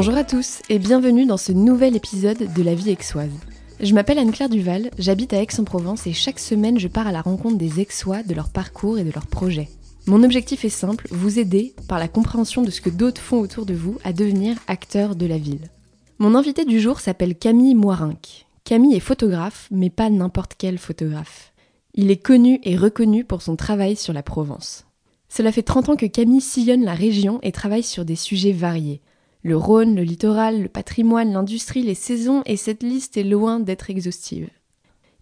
Bonjour à tous et bienvenue dans ce nouvel épisode de La vie aixoise. Je m'appelle Anne-Claire Duval, j'habite à Aix-en-Provence et chaque semaine je pars à la rencontre des Aixois, de leur parcours et de leurs projets. Mon objectif est simple, vous aider, par la compréhension de ce que d'autres font autour de vous, à devenir acteur de la ville. Mon invité du jour s'appelle Camille Moirinck. Camille est photographe, mais pas n'importe quel photographe. Il est connu et reconnu pour son travail sur la Provence. Cela fait 30 ans que Camille sillonne la région et travaille sur des sujets variés. Le Rhône, le littoral, le patrimoine, l'industrie, les saisons, et cette liste est loin d'être exhaustive.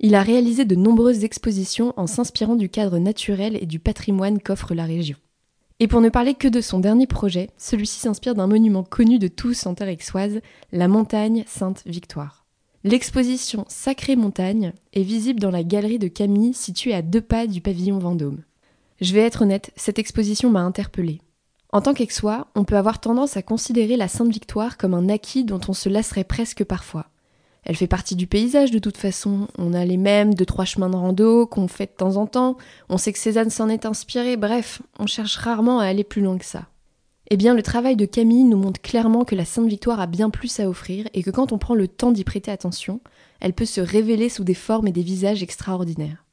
Il a réalisé de nombreuses expositions en s'inspirant du cadre naturel et du patrimoine qu'offre la région. Et pour ne parler que de son dernier projet, celui-ci s'inspire d'un monument connu de tous en terre la montagne Sainte-Victoire. L'exposition Sacrée Montagne est visible dans la galerie de Camille située à deux pas du pavillon Vendôme. Je vais être honnête, cette exposition m'a interpellée. En tant qu'Aixois, on peut avoir tendance à considérer la Sainte Victoire comme un acquis dont on se lasserait presque parfois. Elle fait partie du paysage de toute façon, on a les mêmes deux trois chemins de rando qu'on fait de temps en temps, on sait que Cézanne s'en est inspiré, bref, on cherche rarement à aller plus loin que ça. Eh bien, le travail de Camille nous montre clairement que la Sainte Victoire a bien plus à offrir et que quand on prend le temps d'y prêter attention, elle peut se révéler sous des formes et des visages extraordinaires.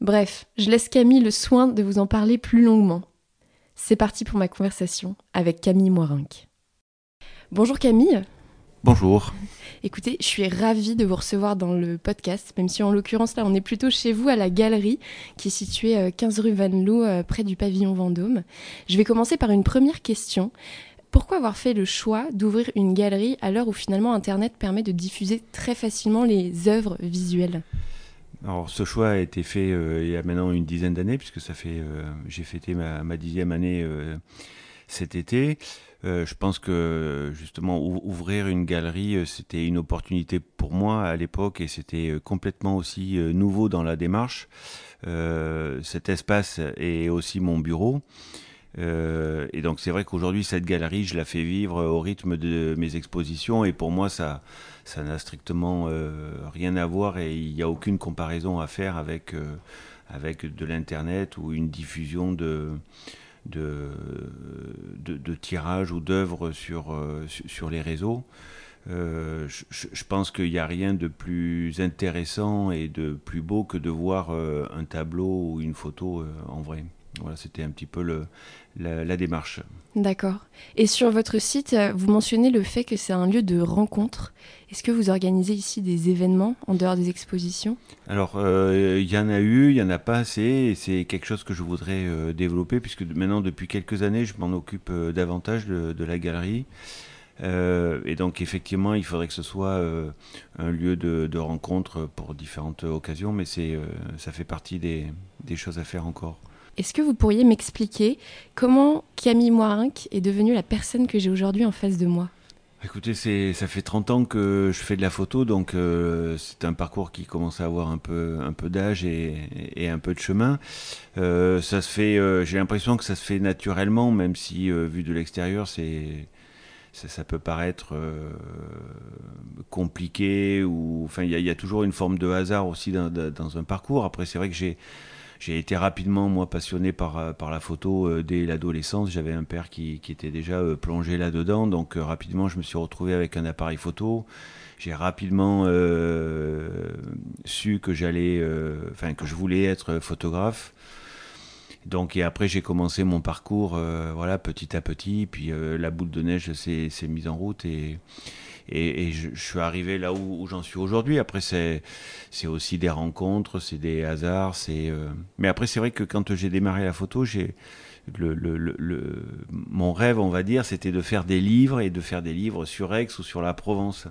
Bref, je laisse Camille le soin de vous en parler plus longuement. C'est parti pour ma conversation avec Camille Moirinck. Bonjour Camille. Bonjour. Écoutez, je suis ravie de vous recevoir dans le podcast, même si en l'occurrence là on est plutôt chez vous à la galerie qui est située 15 euh, rue Van Loo euh, près du pavillon Vendôme. Je vais commencer par une première question. Pourquoi avoir fait le choix d'ouvrir une galerie à l'heure où finalement Internet permet de diffuser très facilement les œuvres visuelles? Alors ce choix a été fait euh, il y a maintenant une dizaine d'années, puisque ça fait, euh, j'ai fêté ma, dixième année euh, cet été. je pense que justement ouvrir une galerie, c'était une opportunité pour moi à l'époque et c'était complètement aussi nouveau dans la démarche. cet espace est aussi mon bureau. Et donc c'est vrai qu'aujourd'hui cette galerie, je la fais vivre au rythme de mes expositions et pour moi ça ça n'a strictement euh, rien à voir et il n'y a aucune comparaison à faire avec euh, avec de l'internet ou une diffusion de de, de, tirages ou d'œuvres sur, sur les réseaux. Euh, je, pense qu'il n'y a rien de plus intéressant et de plus beau que de voir un tableau ou une photo en vrai. Voilà, c'était un petit peu le, la, démarche. D'accord. Et sur votre site, vous mentionnez le fait que c'est un lieu de rencontre. Est-ce que vous organisez ici des événements en dehors des expositions? Alors, euh, il y en a eu, il n'y en a pas assez, et c'est quelque chose que je voudrais euh, développer, puisque maintenant, depuis quelques années, je m'en occupe euh, davantage de, la galerie. et donc, effectivement, il faudrait que ce soit un lieu de, de, rencontre pour différentes occasions, mais c'est, ça fait partie des, des choses à faire encore. Est-ce que vous pourriez m'expliquer comment Camille Moirinck est devenue la personne que j'ai aujourd'hui en face de moi? Écoutez, ça fait 30 ans que je fais de la photo, donc euh, c'est un parcours qui commence à avoir un peu, un peu d'âge et, un peu de chemin. Euh, ça se fait, euh, j'ai l'impression que ça se fait naturellement, même si vu de l'extérieur, c'est, ça, peut paraître compliqué ou, enfin, il y, y, a toujours une forme de hasard aussi dans, dans un parcours. Après, c'est vrai que j'ai j'ai été rapidement, moi, passionné par, euh, par la photo euh, dès l'adolescence. J'avais un père qui, qui était déjà euh, plongé là-dedans, donc rapidement, je me suis retrouvé avec un appareil photo. J'ai rapidement su que j'allais, enfin, que je voulais être photographe. Donc et après j'ai commencé mon parcours voilà petit à petit puis la boule de neige s'est mise en route et et, je, suis arrivé là où, où j'en suis aujourd'hui. Après, c'est c'est aussi des rencontres, c'est des hasards, c'est. Euh... Mais après, c'est vrai que quand j'ai démarré la photo, j'ai mon rêve, on va dire, c'était de faire des livres et de faire des livres sur Aix ou sur la Provence.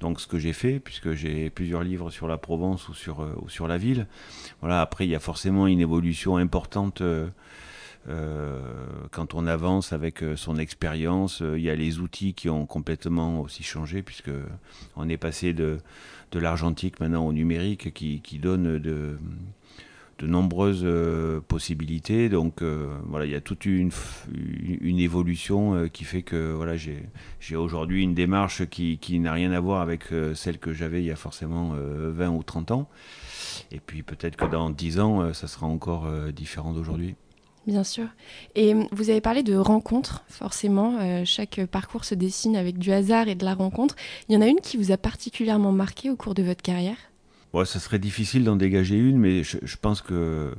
Donc, ce que j'ai fait, puisque j'ai plusieurs livres sur la Provence ou sur, euh, sur la ville. Voilà. Après, il y a forcément une évolution importante. Euh, euh, quand on avance avec son expérience, il y a les outils qui ont complètement aussi changé puisque on est passé de, de l'argentique maintenant au numérique qui, qui donne de, de nombreuses possibilités. Donc voilà, il y a toute une, évolution qui fait que voilà, j'ai aujourd'hui une démarche qui, qui n'a rien à voir avec celle que j'avais il y a forcément 20 ou 30 ans. Et puis peut-être que dans 10 ans, ça sera encore différent d'aujourd'hui. Bien sûr. Et vous avez parlé de rencontres, forcément. Euh, chaque parcours se dessine avec du hasard et de la rencontre. Il y en a une qui vous a particulièrement marqué au cours de votre carrière? Ouais, Ça serait difficile d'en dégager une, mais je, pense que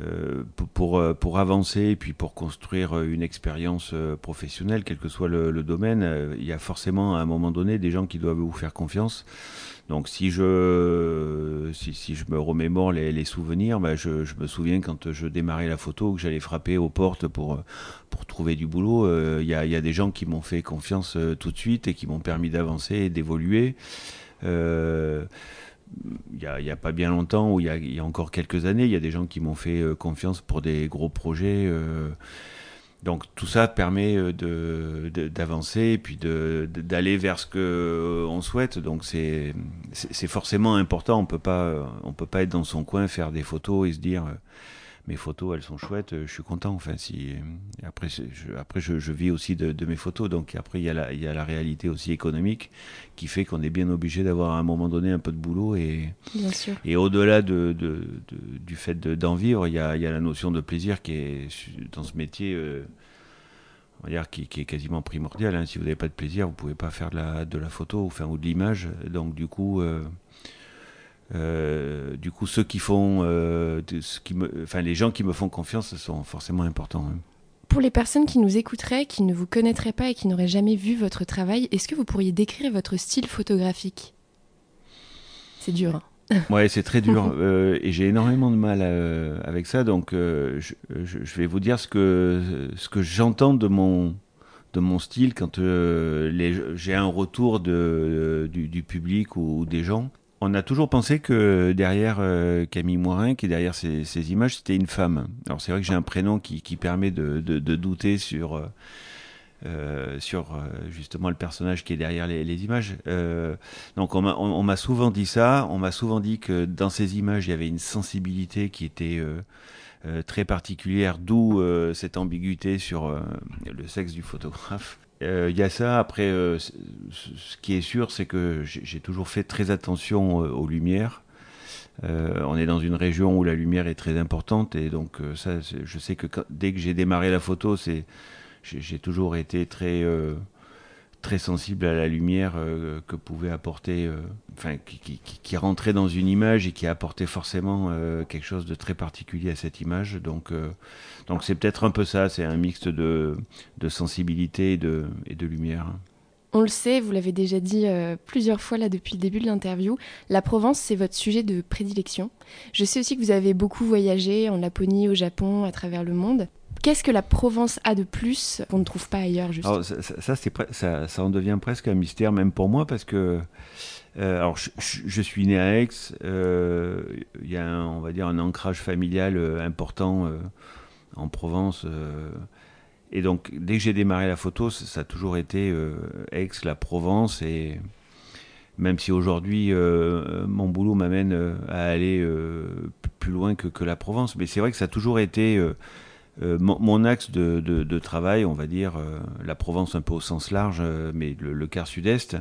euh, pour, euh, pour, avancer et puis pour construire une expérience professionnelle, quel que soit le, domaine, il y a forcément à un moment donné des gens qui doivent vous faire confiance. Donc si je, si, je me remémore les, souvenirs, bah, je, me souviens quand je démarrais la photo que j'allais frapper aux portes pour, pour trouver du boulot. Il euh, y, a, des gens qui m'ont fait confiance euh, tout de suite et qui m'ont permis d'avancer et d'évoluer. Euh, il n'y a, pas bien longtemps, ou il y, a, encore quelques années, il y a des gens qui m'ont fait confiance pour des gros projets. Donc tout ça permet euh, d'avancer et puis d'aller vers ce que euh, on souhaite. Donc c'est forcément important. On peut pas on peut pas être dans son coin faire des photos et se dire euh, mes photos, elles sont chouettes, je suis content. Enfin, si après, je, après je, vis aussi de, mes photos, donc après il y, a la, il y a la réalité aussi économique qui fait qu'on est bien obligé d'avoir à un moment donné un peu de boulot et et au-delà de, du fait d'en vivre, il y, a, il y, a, la notion de plaisir qui est dans ce métier. Euh, on va dire qui, qui, est quasiment primordial. Hein. Si vous n'avez pas de plaisir, vous pouvez pas faire de la, de la photo enfin, ou de l'image. Donc du coup, euh, euh, du coup, ceux qui font, euh, ce qui me, enfin, les gens qui me font confiance sont forcément importants. Hein. Pour les personnes qui nous écouteraient, qui ne vous connaîtraient pas et qui n'auraient jamais vu votre travail, est-ce que vous pourriez décrire votre style photographique? C'est dur. Hein ouais, c'est très dur euh, et j'ai énormément de mal avec ça. Donc, je, vais vous dire ce que ce que j'entends de mon de mon style quand j'ai un retour de, du, public ou, des gens on a toujours pensé que derrière euh, Camille Moirin, qui est derrière ces, images, c'était une femme. Alors c'est vrai que j'ai un prénom qui, permet de, douter sur, euh, euh, sur justement le personnage qui est derrière les, images. donc on m'a souvent dit ça, on m'a souvent dit que dans ces images, il y avait une sensibilité qui était très particulière, d'où cette ambiguïté sur le sexe du photographe. Il euh, y a ça. Après, euh, ce qui est sûr, c'est que j'ai toujours fait très attention euh, aux lumières. on est dans une région où la lumière est très importante et donc ça, je sais que dès que j'ai démarré la photo, c'est j'ai toujours été très très sensible à la lumière euh, que pouvait apporter, euh, enfin, qui, rentrait dans une image et qui apportait forcément euh, quelque chose de très particulier à cette image. Donc, donc c'est peut-être un peu ça, c'est un mixte de, de sensibilité et de, et de lumière. On le sait, vous l'avez déjà dit plusieurs fois là depuis le début de l'interview, la Provence c'est votre sujet de prédilection. Je sais aussi que vous avez beaucoup voyagé en Laponie, au Japon, à travers le monde. Qu'est-ce que la Provence a de plus qu'on ne trouve pas ailleurs juste alors, ça, ça, ça, ça, en devient presque un mystère, même pour moi, parce que euh, alors, je, suis né à Aix. Euh, il y a, un, on va dire, un ancrage familial euh, important en Provence. Et donc, dès que j'ai démarré la photo, ça, a toujours été Aix, la Provence. Et même si aujourd'hui, mon boulot m'amène à aller plus loin que, la Provence, mais c'est vrai que ça a toujours été euh, mon, axe de, travail, on va dire, euh, la Provence un peu au sens large, euh, mais le, quart sud-est,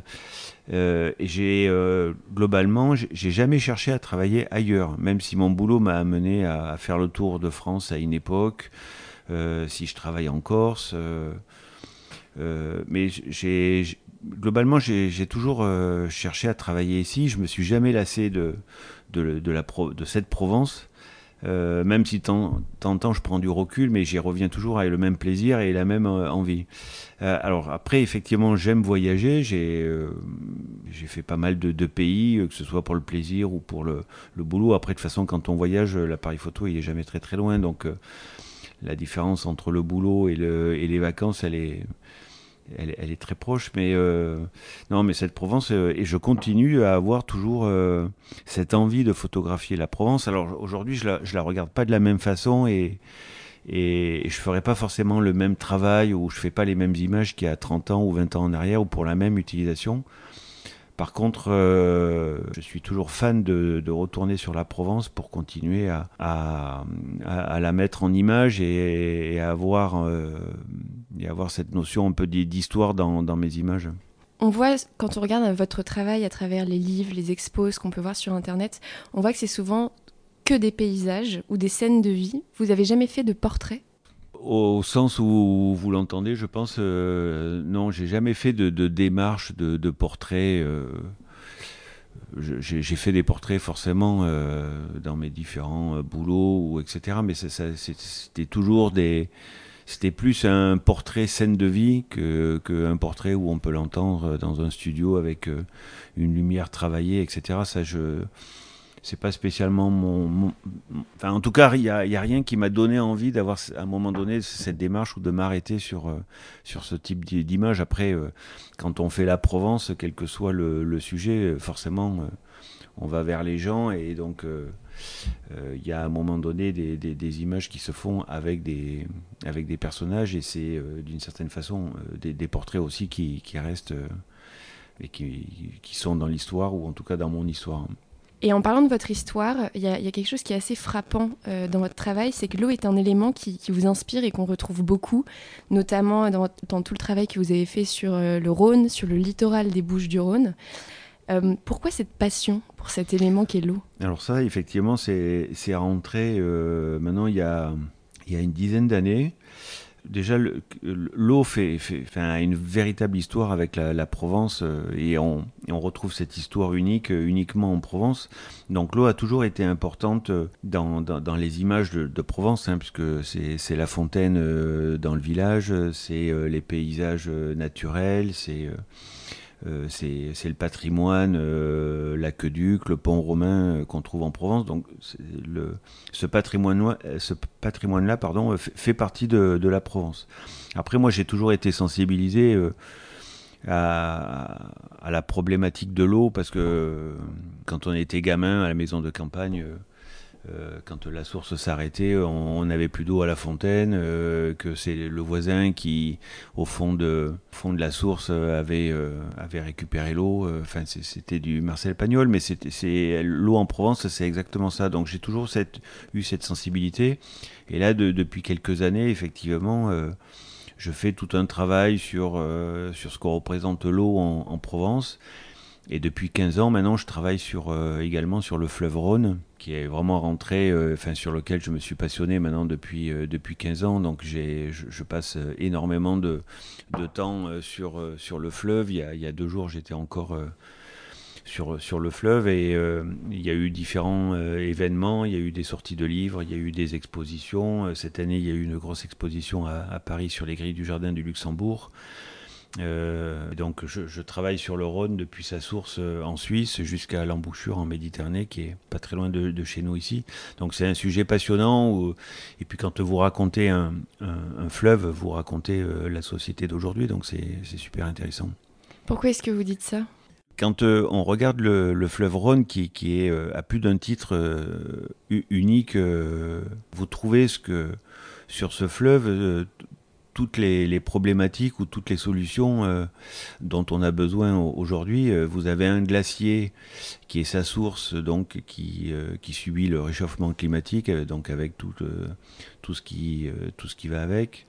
et j'ai globalement, j'ai jamais cherché à travailler ailleurs, même si mon boulot m'a amené à, faire le tour de France à une époque, si je travaille en Corse, mais j'ai globalement, j'ai toujours cherché à travailler ici. Je me suis jamais lassé de, de, la de cette Provence. Euh, même si tant temps je prends du recul, mais j'y reviens toujours avec le même plaisir et la même euh, envie. Euh, alors après, effectivement, j'aime voyager. J'ai fait pas mal de, de, pays, que ce soit pour le plaisir ou pour le, le boulot. Après, de toute façon, quand on voyage, l'appareil photo, il est jamais très très loin. Donc la différence entre le boulot et, le, et les vacances, elle est très proche, mais euh, non, mais cette Provence, euh, et je continue à avoir toujours euh, cette envie de photographier la Provence. Alors aujourd'hui, je la, la regarde pas de la même façon et, et, je ferai pas forcément le même travail ou je fais pas les mêmes images qu'il y a 30 ans ou 20 ans en arrière ou pour la même utilisation. Par contre, euh, je suis toujours fan de, retourner sur la Provence pour continuer à, la mettre en image et, à avoir, euh, et avoir cette notion un peu d'histoire dans, mes images. On voit, quand on regarde votre travail à travers les livres, les expos, ce qu'on peut voir sur Internet, on voit que c'est souvent que des paysages ou des scènes de vie. Vous avez jamais fait de portrait? Au sens où vous l'entendez, je pense, euh, non, j'ai jamais fait de, démarche de, portrait. Euh, j'ai fait des portraits forcément euh, dans mes différents boulots, ou etc. Mais c'était toujours des. C'était plus un portrait scène de vie qu'un portrait où on peut l'entendre dans un studio avec une lumière travaillée, etc. Ça, je c'est pas spécialement mon, Enfin, en tout cas, il n'y a, rien qui m'a donné envie d'avoir à un moment donné cette démarche ou de m'arrêter sur, euh, sur ce type d'image. Après, euh, quand on fait la Provence, quel que soit le, sujet, euh, forcément, on va vers les gens et donc il y a à un moment donné des, des, images qui se font avec des, avec des personnages et c'est d'une certaine façon des, portraits aussi qui, qui restent et qui, qui sont dans l'histoire ou en tout cas dans mon histoire. Et en parlant de votre histoire, il y, a quelque chose qui est assez frappant euh, dans votre travail, c'est que l'eau est un élément qui, vous inspire et qu'on retrouve beaucoup, notamment dans, tout le travail que vous avez fait sur euh, le Rhône, sur le littoral des Bouches du Rhône. Euh, pourquoi cette passion pour cet élément qui est l'eau? Alors ça, effectivement, c'est rentré maintenant il y a, il y a une dizaine d'années déjà, l'eau fait, une véritable histoire avec la, Provence euh, et on, retrouve cette histoire unique euh, uniquement en Provence. Donc l'eau a toujours été importante euh, dans, les images de, Provence, hein, puisque c'est la fontaine dans le village, c'est les paysages naturels, c'est c'est le patrimoine, euh, l'aqueduc, le pont romain euh, qu'on trouve en Provence. Donc le, ce patrimoine-là patrimoine pardon, fait, partie de, la Provence. Après, moi, j'ai toujours été sensibilisé à, à, la problématique de l'eau parce que quand on était gamin à la maison de campagne, euh, quand la source s'arrêtait, on n'avait plus d'eau à la fontaine, euh, que c'est le voisin qui, au fond de, fond de la source, avait, euh, avait récupéré l'eau. Enfin, c'était du Marcel Pagnol, mais c'est l'eau en Provence, c'est exactement ça. Donc j'ai toujours eu cette sensibilité. Et là, depuis quelques années, effectivement, je fais tout un travail sur, sur ce qu'on représente l'eau en, en Provence. Et depuis 15 ans maintenant, je travaille sur, euh, également sur le fleuve Rhône, qui est vraiment rentré, euh, sur lequel je me suis passionné maintenant depuis, euh, depuis 15 ans. Donc j'ai, je, passe énormément de, de temps sur, sur le fleuve. Il y a, il y a deux jours, j'étais encore sur, sur le fleuve et il y a eu différents événements. Il y a eu des sorties de livres, il y a eu des expositions. Cette année, il y a eu une grosse exposition à, à Paris sur les grilles du jardin du Luxembourg. Euh, donc je, travaille sur le Rhône depuis sa source euh, en Suisse jusqu'à l'embouchure en Méditerranée qui est pas très loin de, chez nous ici. Donc c'est un sujet passionnant et puis quand vous racontez un, fleuve, vous racontez euh, la société d'aujourd'hui donc c'est super intéressant. Pourquoi est-ce que vous dites ça? Quand on regarde le, fleuve Rhône, qui, qui est à plus d'un titre unique, vous trouvez ce que sur ce fleuve, toutes les, problématiques ou toutes les solutions euh, dont on a besoin aujourd'hui. Euh, vous avez un glacier qui est sa source, donc qui, euh, qui subit le réchauffement climatique, donc avec tout, tout, ce, qui, tout ce qui va avec.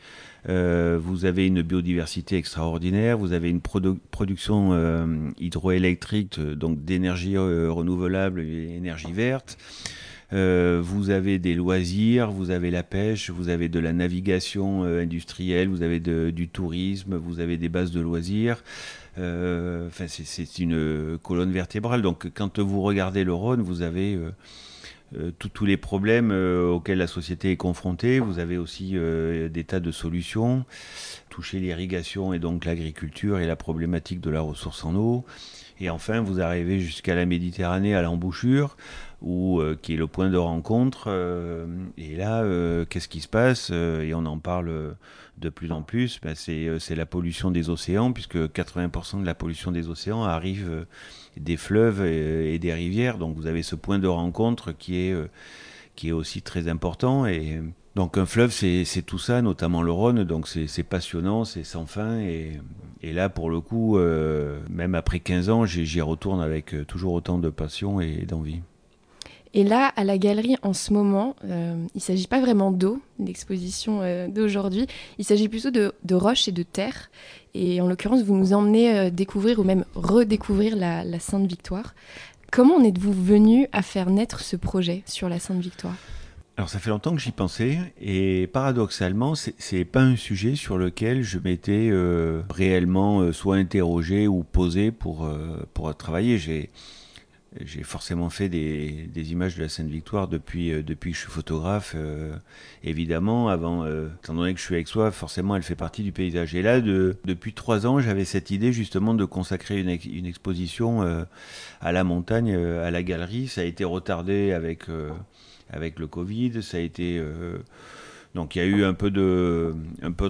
vous avez une biodiversité extraordinaire, vous avez une production hydroélectrique, donc d'énergie renouvelable et énergie verte. Euh, vous avez des loisirs, vous avez la pêche, vous avez de la navigation euh, industrielle, vous avez du tourisme, vous avez des bases de loisirs. Euh, enfin, c'est une colonne vertébrale. Donc, quand vous regardez le Rhône, vous avez tous les problèmes auxquels la société est confrontée. Vous avez aussi des tas de solutions. Toucher l'irrigation et donc l'agriculture et la problématique de la ressource en eau. Et enfin, vous arrivez jusqu'à la Méditerranée, à l'embouchure, où, euh, qui est le point de rencontre. Euh, et là, euh, qu'est-ce qui se passe Et on en parle de plus en plus. Ben, c'est la pollution des océans, puisque 80% de la pollution des océans arrive des fleuves et, des rivières. Donc vous avez ce point de rencontre qui est, qui est aussi très important. Et donc un fleuve, c'est tout ça, notamment le Rhône, donc c'est passionnant, c'est sans fin. Et, là, pour le coup, même après 15 ans, j'y retourne avec toujours autant de passion et d'envie. Et là, à la galerie, en ce moment, euh, il ne s'agit pas vraiment d'eau, l'exposition d'aujourd'hui, il s'agit plutôt de, roches et de terre. Et en l'occurrence, vous nous emmenez découvrir ou même redécouvrir la, Sainte Victoire. Comment en êtes-vous venu à faire naître ce projet sur la Sainte Victoire? Alors ça fait longtemps que j'y pensais et paradoxalement c'est pas un sujet sur lequel je m'étais euh, réellement euh, soit interrogé ou posé pour, euh, pour travailler. J'ai j'ai forcément fait des, images de la Sainte-Victoire depuis, depuis que je suis photographe. évidemment, avant, étant donné que je suis avec soi, forcément, elle fait partie du paysage. Et là, de, depuis trois ans, j'avais cette idée justement de consacrer une, exposition à la montagne, à la galerie. Ça a été retardé avec le Covid. Ça a été euh, donc il y a eu un peu de,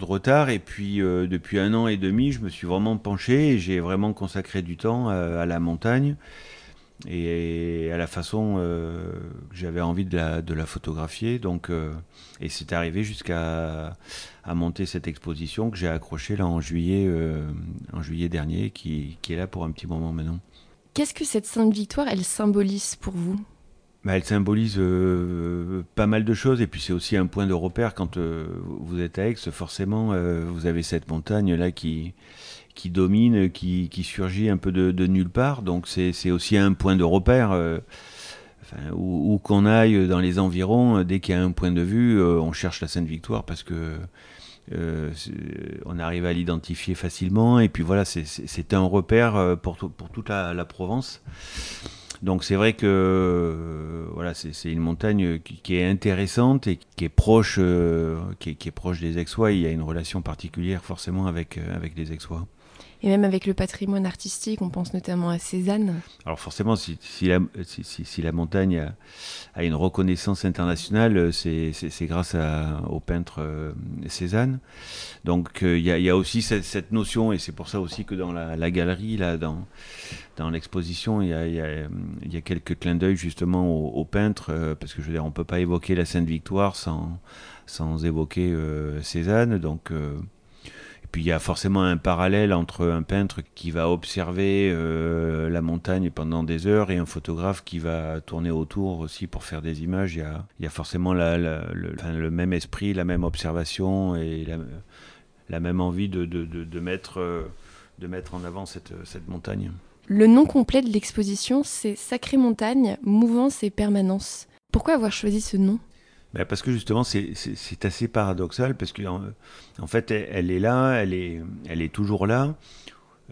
retard et puis euh, depuis un an et demi, je me suis vraiment penché et j'ai vraiment consacré du temps à, la montagne et à la façon euh, que j'avais envie de la, de la photographier. Donc, et c'est arrivé jusqu'à à monter cette exposition que j'ai accrochée là en juillet, en juillet dernier, qui, qui est là pour un petit moment maintenant. Qu'est-ce que cette Sainte Victoire, elle symbolise pour vous? Bah, elle symbolise euh, pas mal de choses et puis c'est aussi un point de repère quand euh, vous êtes à Aix. Forcément, euh, vous avez cette montagne là qui qui domine, qui, qui surgit un peu de, de nulle part. Donc c'est aussi un point de repère. Enfin, où, qu'on aille dans les environs, dès qu'il y a un point de vue, on cherche la Sainte Victoire parce que on arrive à l'identifier facilement. Et puis voilà, c'est un repère pour, pour toute la, Provence. Donc c'est vrai que euh, voilà, c'est une montagne qui, est intéressante et qui est proche, euh, qui, est, proche des Aixois. Il y a une relation particulière forcément avec, euh, avec les Aixois. Et même avec le patrimoine artistique, on pense notamment à Cézanne. Alors forcément, si, la, montagne a, une reconnaissance internationale, c'est grâce au peintre Cézanne. Donc il y, a aussi cette, notion, et c'est pour ça aussi que dans la, galerie, là, dans, l'exposition, il, y a, quelques clins d'œil justement aux, peintres, euh, parce que je veux dire, on peut pas évoquer la Sainte Victoire sans, évoquer euh, Cézanne. Donc, euh, puis il y a forcément un parallèle entre un peintre qui va observer la montagne pendant des heures et un photographe qui va tourner autour aussi pour faire des images. Il y a, forcément le, même esprit, la même observation et la, même envie de, de, mettre, de mettre en avant cette, cette montagne. Le nom complet de l'exposition, c'est Sacrée Montagne, Mouvance et Permanence. Pourquoi avoir choisi ce nom? Ben parce que justement c'est assez paradoxal parce que en, fait elle, est là, elle est, elle est toujours là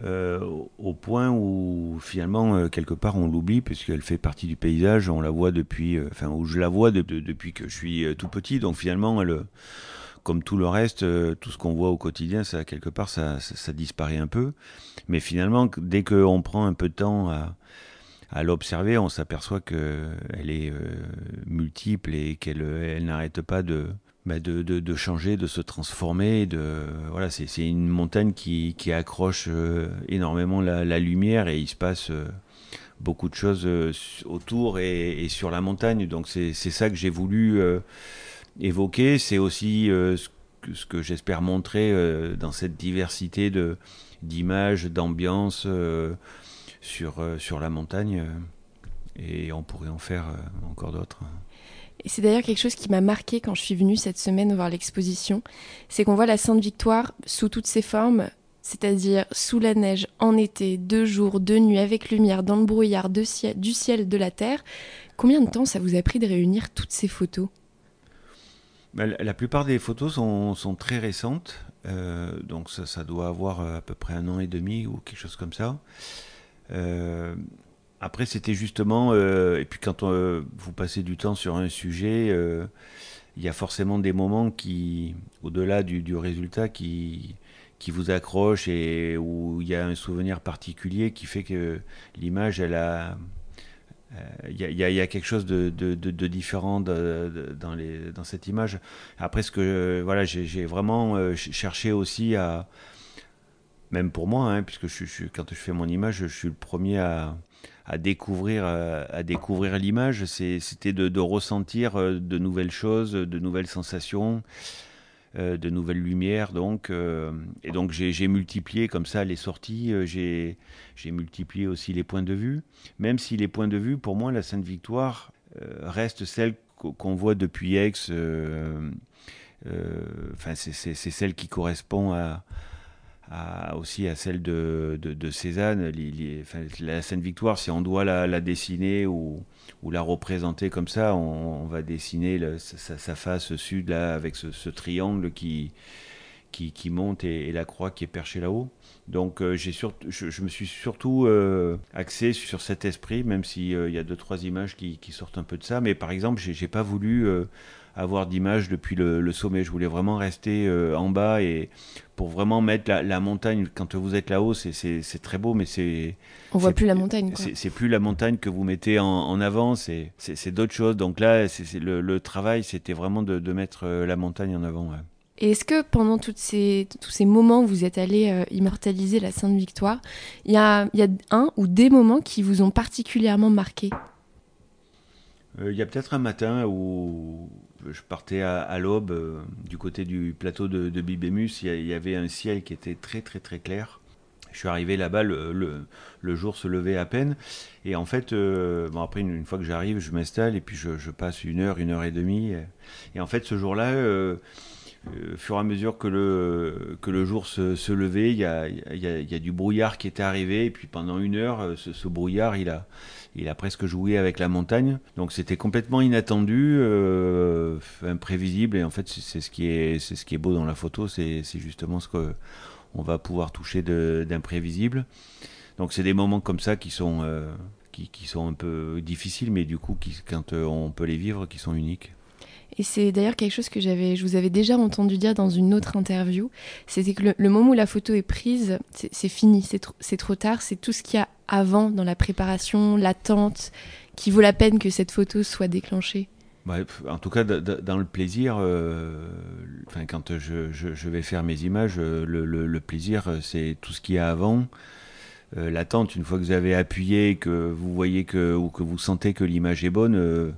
euh, au point où finalement euh, quelque part on l'oublie puisqu'elle fait partie du paysage, on la voit depuis, euh, enfin où je la vois depuis que je suis tout petit donc finalement comme tout le reste, tout ce qu'on voit au quotidien, ça quelque part, ça, ça, disparaît un peu. Mais finalement, dès qu'on prend un peu de temps à, à l'observer, on s'aperçoit qu'elle est euh, multiple et qu'elle elle, n'arrête pas de, bah de, de, de, changer, de se transformer. De, voilà, c'est, c'est une montagne qui, qui accroche euh, énormément la, lumière et il se passe beaucoup de choses autour et, et, sur la montagne. Donc c'est, c'est ça que j'ai voulu évoquer, c'est aussi euh, ce que, j'espère montrer euh, dans cette diversité de d'images, d'ambiance euh, sur, sur la montagne. et on pourrait en faire encore d'autres. Et c'est d'ailleurs quelque chose qui m'a marqué quand je suis venue cette semaine voir l'exposition, c'est qu'on voit la Sainte Victoire sous toutes ses formes, c'est-à-dire sous la neige, en été, deux jours, deux nuits, avec lumière, dans le brouillard du ciel, de la terre. Combien de temps ça vous a pris de réunir toutes ces photos? Bah, la plupart des photos sont, sont très récentes, euh, donc ça, ça, doit avoir euh, à peu près un an et demi ou quelque chose comme ça. Euh, après, c'était justement, et puis quand vous passez du temps sur un sujet, il y a forcément des moments qui, au-delà du, du, résultat, qui, qui vous accrochent et où il y a un souvenir particulier qui fait que l'image, elle a, il euh, y, a quelque chose de, différent dans, les, dans, cette image. Après, ce que voilà, j'ai vraiment euh, cherché aussi à, même pour moi, hein, puisque quand je fais mon image, je suis le premier à, découvrir, à, découvrir l'image. C'était de, ressentir euh, de nouvelles choses, de nouvelles sensations. Euh, de nouvelles lumières. Donc, euh, et donc j'ai multiplié comme ça les sorties, euh, j'ai multiplié aussi les points de vue, même si les points de vue, pour moi, la Sainte Victoire reste celle qu'on voit depuis Aix. Enfin, c'est celle qui correspond à, aussi à celle de, de, Cézanne. la Sainte Victoire, si on doit la, dessiner ou, la représenter comme ça, on, va dessiner sa, face sud là, avec ce, triangle qui, qui, monte et, la croix qui est perchée là-haut. Donc euh, j'ai je, me suis surtout euh, axé sur cet esprit, même s'il euh, y a deux trois images qui, sortent un peu de ça. Mais par exemple, j'ai pas voulu avoir d'image depuis le, sommet. Je voulais vraiment rester euh, en bas et pour vraiment mettre la, montagne. Quand vous êtes là-haut, c'est très beau, mais c'est. On voit plus la montagne. C'est plus la montagne que vous mettez en, avant, c'est d'autres choses. Donc là, c'est le, travail, c'était vraiment de, mettre euh, la montagne en avant. Et est-ce que pendant toutes ces, tous ces moments où vous êtes allé euh, immortaliser la Sainte Victoire, il y a, y a un ou des moments qui vous ont particulièrement marqué? Il y a peut-être un matin où je partais à, l'aube euh, du côté du plateau de, Bibémus. Il y, avait un ciel qui était très très très clair. Je suis arrivé là-bas, le, jour se levait à peine. Et en fait, euh, bon après, une, fois que j'arrive, je m'installe et puis je, passe une heure, une heure et demie. Et en fait, ce jour-là, euh, au fur et à mesure que le, que le jour se, levait, il y a, y a, du brouillard qui était arrivé. Et puis pendant une heure, ce, ce brouillard, il a, il a presque joué avec la montagne. Donc c'était complètement inattendu, euh, imprévisible. Et en fait, c'est ce qui est, beau dans la photo, c'est justement ce que on va pouvoir toucher d'imprévisible. Donc c'est des moments comme ça qui sont euh, qui, sont un peu difficiles, mais du coup, qui, quand euh, on peut les vivre, qui sont uniques. Et c'est d'ailleurs quelque chose que j'avais, je vous avais déjà entendu dire dans une autre interview. C'était que le, moment où la photo est prise, c'est fini, c'est trop tard. C'est tout ce qu'il y a avant dans la préparation, l'attente, qui vaut la peine que cette photo soit déclenchée. en tout cas, dans le plaisir, euh, quand je, vais faire mes images, euh, le, plaisir, euh, c'est tout ce qu'il y a avant. l'attente, une fois que vous avez appuyé, que vous voyez que, ou que vous sentez que l'image est bonne,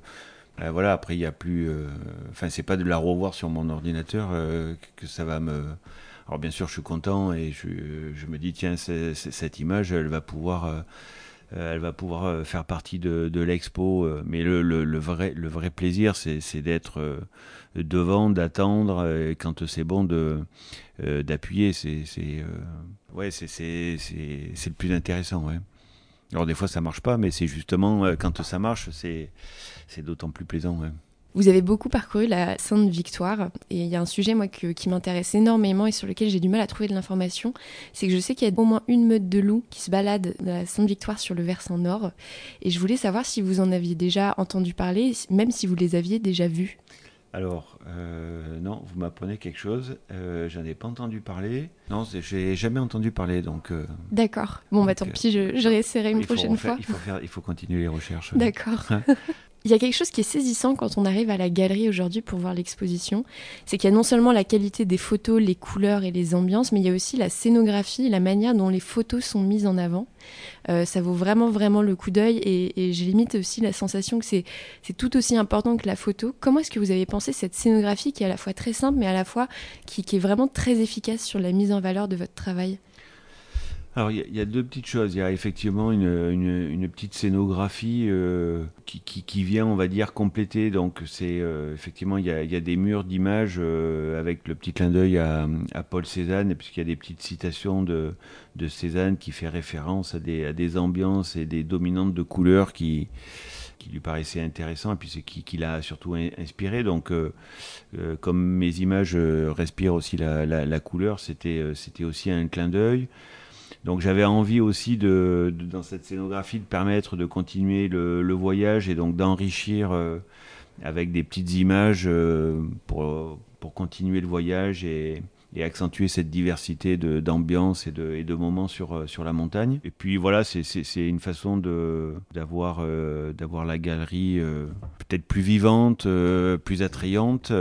voilà, après, il n'y a plus. Euh, enfin, c'est pas de la revoir sur mon ordinateur euh, que ça va me. Alors, bien sûr, je suis content et je, je me dis, tiens, cette image, elle va pouvoir. elle va pouvoir faire partie de, de l'expo, mais le, le, vrai, le vrai plaisir, c'est d'être devant, d'attendre, et quand c'est bon, d'appuyer. C'est ouais, le plus intéressant. Ouais. Alors des fois ça marche pas, mais c'est justement quand ça marche, c'est c'est d'autant plus plaisant. Vous avez beaucoup parcouru la Sainte Victoire et il y a un sujet moi qui m'intéresse énormément et sur lequel j'ai du mal à trouver de l'information, c'est que je sais qu'il y a au moins une meute de loups qui se balade dans la Sainte Victoire sur le versant nord et je voulais savoir si vous en aviez déjà entendu parler, même si vous les aviez déjà vus. Alors, euh, non, vous m'apprenez quelque chose. Euh, J'en ai pas entendu parler. Non, j'ai jamais entendu parler, donc. Euh, D'accord. Bon, bah tant pis, je, je réessayerai une prochaine fois. il, faut faire, il faut continuer les recherches. D'accord. Il y a quelque chose qui est saisissant quand on arrive à la galerie aujourd'hui pour voir l'exposition, c'est qu'il y a non seulement la qualité des photos, les couleurs et les ambiances, mais il y a aussi la scénographie, la manière dont les photos sont mises en avant. Euh, ça vaut vraiment vraiment le coup d'œil et, j'ai limite aussi la sensation que c'est tout aussi important que la photo. Comment est-ce que vous avez pensé cette scénographie qui est à la fois très simple mais à la fois qui est vraiment très efficace sur la mise en valeur de votre travail? Alors il y, a deux petites choses. Il y a effectivement une, petite scénographie euh, qui, vient, on va dire, compléter. Donc c'est euh, effectivement il y, a, des murs d'images euh, avec le petit clin d'œil à, Paul Cézanne, puisqu'il y a des petites citations de, Cézanne qui fait référence à des, ambiances et des dominantes de couleurs qui lui paraissaient intéressants et puis c'est qui, qui l'a surtout inspiré. Donc, comme mes images respirent aussi la, couleur, c'était aussi un clin d'œil. Donc j'avais envie aussi de, dans cette scénographie de permettre de continuer le, voyage et donc d'enrichir euh, avec des petites images euh, pour, pour continuer le voyage et, et accentuer cette diversité d'ambiance et de, et de moments sur, euh, sur la montagne. Et puis voilà, c'est une façon d'avoir euh, la galerie euh, peut-être plus vivante, plus attrayante.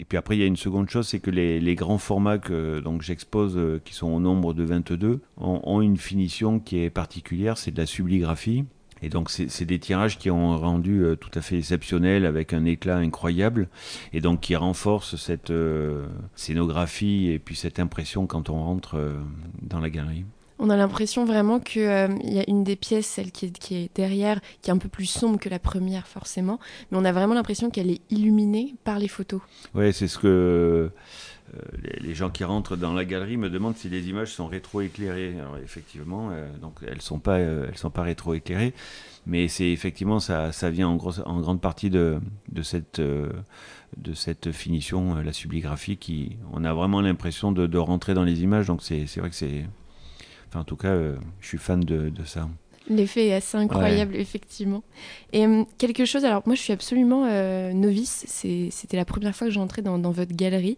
Et puis après, il y a une seconde chose, c'est que les, grands formats que j'expose, qui sont au nombre de 22, ont, ont une finition qui est particulière, c'est de la subligraphie. Et donc c'est des tirages qui ont rendu euh, tout à fait exceptionnel avec un éclat incroyable et donc qui renforcent cette euh, scénographie et puis cette impression quand on rentre euh, dans la galerie. On a l'impression vraiment qu'il y a une des pièces, celle qui est, derrière, qui est un peu plus sombre que la première forcément, mais on a vraiment l'impression qu'elle est illuminée par les photos. Oui, c'est ce que les, gens qui rentrent dans la galerie me demandent si les images sont rétroéclairées. Effectivement, donc elles sont pas, elles sont pas rétroéclairées, mais c'est effectivement ça, ça vient en, grande partie de, de cette de cette finition, la subligraphie, qui on a vraiment l'impression de, de, rentrer dans les images. Donc c'est vrai que c'est, enfin en tout cas, je suis fan de, de ça. L'effet est assez incroyable, effectivement. Et hum, quelque chose, alors moi je suis absolument euh, novice, c'était la première fois que j'entrais dans, dans votre galerie.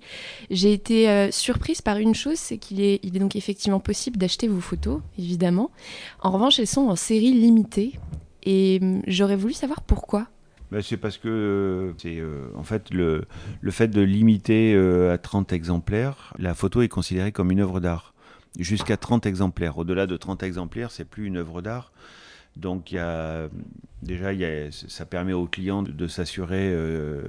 J'ai été euh, surprise par une chose, c'est qu'il est, il est donc effectivement possible d'acheter vos photos, évidemment. En revanche, elles sont en série limitée. Et hum, j'aurais voulu savoir pourquoi. Ben, c'est parce que euh, c'est en fait le, le, fait de limiter à 30 exemplaires, la photo est considérée comme une œuvre d'art jusqu'à 30 exemplaires. Au-delà de 30 exemplaires, c'est plus une œuvre d'art. Donc y a, déjà, y a, ça permet au client de, s'assurer euh,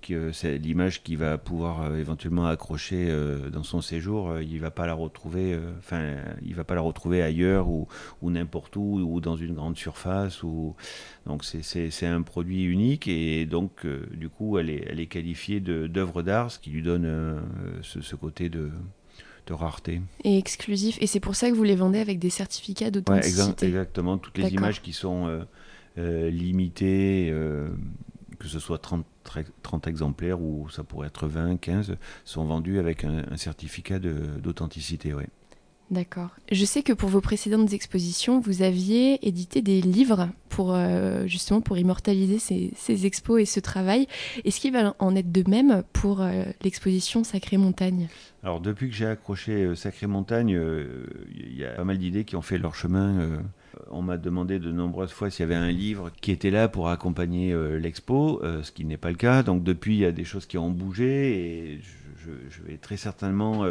que l'image qu'il va pouvoir euh, éventuellement accrocher euh, dans son séjour, il va pas la retrouver, enfin, il va pas la retrouver ailleurs ou, ou n'importe où ou dans une grande surface. Ou... Donc c'est un produit unique et donc du coup elle est, elle est qualifiée d'œuvre d'art, ce qui lui donne ce, côté de rareté. Et exclusif. Et c'est pour ça que vous les vendez avec des certificats d'authenticité. exactement. Toutes les images qui sont euh, euh, limitées, euh, que ce soit 30, 30, exemplaires ou ça pourrait être 20, 15, sont vendues avec un, un certificat d'authenticité. Ouais. D'accord. Je sais que pour vos précédentes expositions, vous aviez édité des livres pour euh, justement pour immortaliser ces, expos et ce travail. Est-ce qu'il va en être de même pour euh, l'exposition Sacrée Montagne? Alors depuis que j'ai accroché euh, Sacrée Montagne, il y a pas mal d'idées qui ont fait leur chemin. on m'a demandé de nombreuses fois s'il y avait un livre qui était là pour accompagner l'expo, ce qui n'est pas le cas. Donc depuis, il y a des choses qui ont bougé et je vais très certainement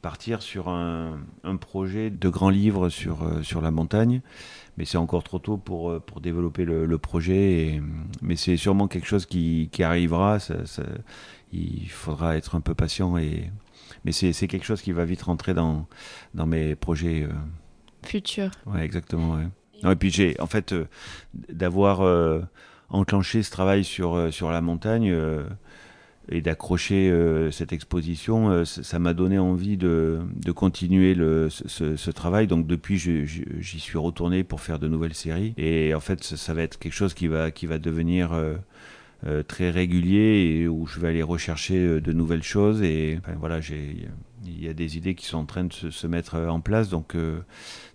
partir sur un, projet de grand livre sur, euh, sur la montagne. Mais c'est encore trop tôt pour, euh, pour développer le, projet. mais c'est sûrement quelque chose qui, qui arrivera. il faudra être un peu patient. Et, mais c'est quelque chose qui va vite rentrer dans, dans mes projets. Euh. Futurs. Ouais, exactement. et puis j'ai, en fait, d'avoir enclenché ce travail sur, sur la montagne et d'accrocher euh, cette exposition, euh, ça m'a donné envie de, de continuer le, ce, travail. Donc depuis, j'y suis retourné pour faire de nouvelles séries. Et en fait, ça, va être quelque chose qui va, qui va devenir euh, très régulier et où je vais aller rechercher de nouvelles choses. Et voilà, il y a des idées qui sont en train de se, mettre en place. Donc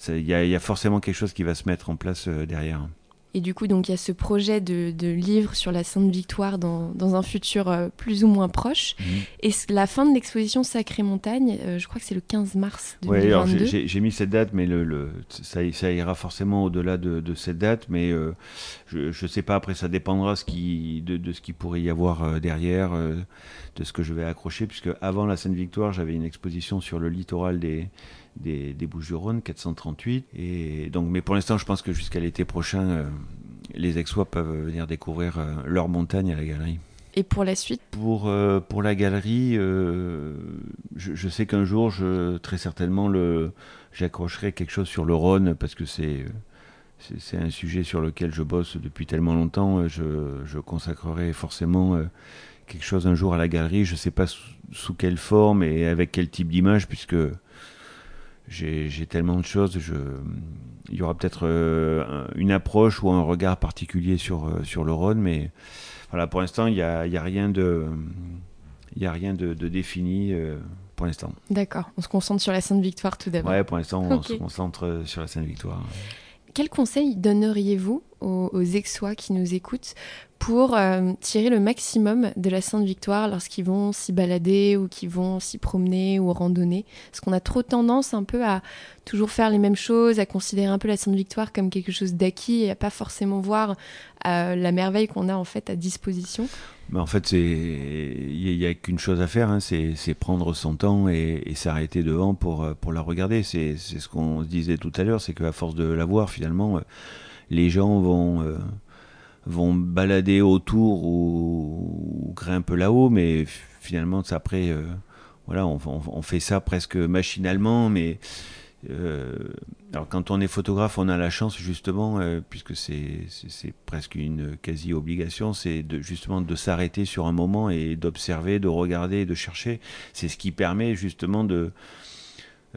il y, a forcément quelque chose qui va se mettre en place derrière. Et du coup, donc il y a ce projet de, livre sur la Sainte Victoire dans, un futur euh, plus ou moins proche. Mhm. Et la fin de l'exposition Sacrée Montagne, euh, je crois que c'est le 15 mars 2022. Oui, j'ai mis cette date, mais le, ça, ça, ira forcément au-delà de, cette date. Mais euh, je ne sais pas, après ça dépendra ce qui, de, ce qu'il pourrait y avoir derrière, de ce que je vais accrocher, puisque avant la Sainte Victoire, j'avais une exposition sur le littoral des des, des Bouches-du-Rhône, 438. Et donc, mais pour l'instant, je pense que jusqu'à l'été prochain, euh, les Aixois peuvent venir découvrir euh, leur montagne à la galerie. Et pour la suite? Pour, euh, pour la galerie, je, je, sais qu'un jour, je, très certainement, le, j'accrocherai quelque chose sur le Rhône parce que c'est, c'est, un sujet sur lequel je bosse depuis tellement longtemps. Je, je consacrerai forcément quelque chose un jour à la galerie. Je ne sais pas sous, sous, quelle forme et avec quel type d'image, puisque j'ai tellement de choses. Je, il y aura peut-être euh, une approche ou un regard particulier sur, euh, sur le Rhône, mais voilà, pour l'instant, il n'y a, y a, rien de, il a rien de, défini euh, pour l'instant. D'accord, on se concentre sur la Sainte Victoire tout d'abord. Ouais, pour l'instant, on se concentre sur la Sainte Victoire. Quel conseil donneriez-vous aux, aux Aixois qui nous écoutent pour euh, tirer le maximum de la Sainte Victoire lorsqu'ils vont s'y balader ou qu'ils vont s'y promener ou randonner. Parce qu'on a trop tendance un peu à toujours faire les mêmes choses, à considérer un peu la Sainte Victoire comme quelque chose d'acquis et à pas forcément voir euh, la merveille qu'on a en fait à disposition. Mais en fait, il n'y a, qu'une chose à faire, hein, c'est prendre son temps et, s'arrêter devant pour, euh, pour la regarder. C'est ce qu'on disait tout à l'heure, c'est qu'à force de la voir, finalement, les gens vont vont balader autour ou, grimpent là-haut, mais finalement, après, euh, voilà, on, fait ça presque machinalement, mais alors quand on est photographe, on a la chance justement, puisque c'est presque une quasi-obligation, c'est justement de s'arrêter sur un moment et d'observer, de regarder, de chercher. C'est ce qui permet justement de,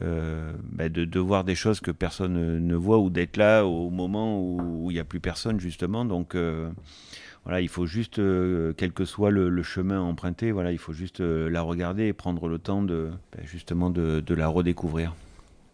bah, de, voir des choses que personne ne voit ou d'être là au moment où il n'y a plus personne justement. Donc voilà, il faut juste, euh, quel que soit le, chemin emprunté, voilà, il faut juste euh, la regarder et prendre le temps de, ben, justement de, la redécouvrir.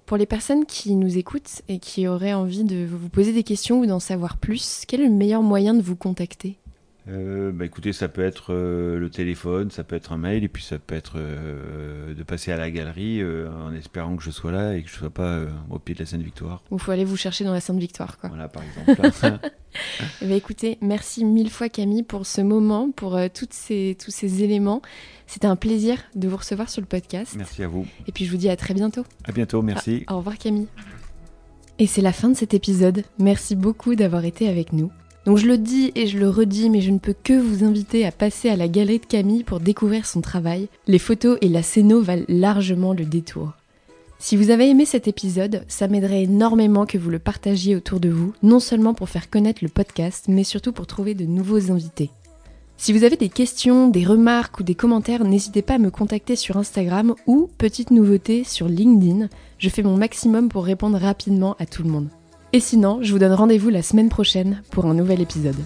Pour les personnes qui nous écoutent et qui auraient envie de vous poser des questions ou d'en savoir plus, quel est le meilleur moyen de vous contacter? Euh, bah écoutez, ça peut être euh, le téléphone, ça peut être un mail, et puis ça peut être euh, de passer à la galerie en espérant que je sois là et que je ne sois pas au pied de la Sainte-Victoire. Il faut aller vous chercher dans la Sainte-Victoire, quoi. Voilà, par exemple. bien, écoutez, merci mille fois Camille pour ce moment, pour toutes ces, tous ces éléments. C'était un plaisir de vous recevoir sur le podcast. Merci à vous. Et puis je vous dis à très bientôt. À bientôt, merci. au revoir Camille. Et c'est la fin de cet épisode. Merci beaucoup d'avoir été avec nous. Donc je le dis et je le redis, mais je ne peux que vous inviter à passer à la galerie de Camille pour découvrir son travail. Les photos et la scéno valent largement le détour. Si vous avez aimé cet épisode, ça m'aiderait énormément que vous le partagiez autour de vous, non seulement pour faire connaître le podcast, mais surtout pour trouver de nouveaux invités. Si vous avez des questions, des remarques ou des commentaires, n'hésitez pas à me contacter sur Instagram ou, petite nouveauté, sur LinkedIn. Je fais mon maximum pour répondre rapidement à tout le monde. Et sinon, je vous donne rendez-vous la semaine prochaine pour un nouvel épisode.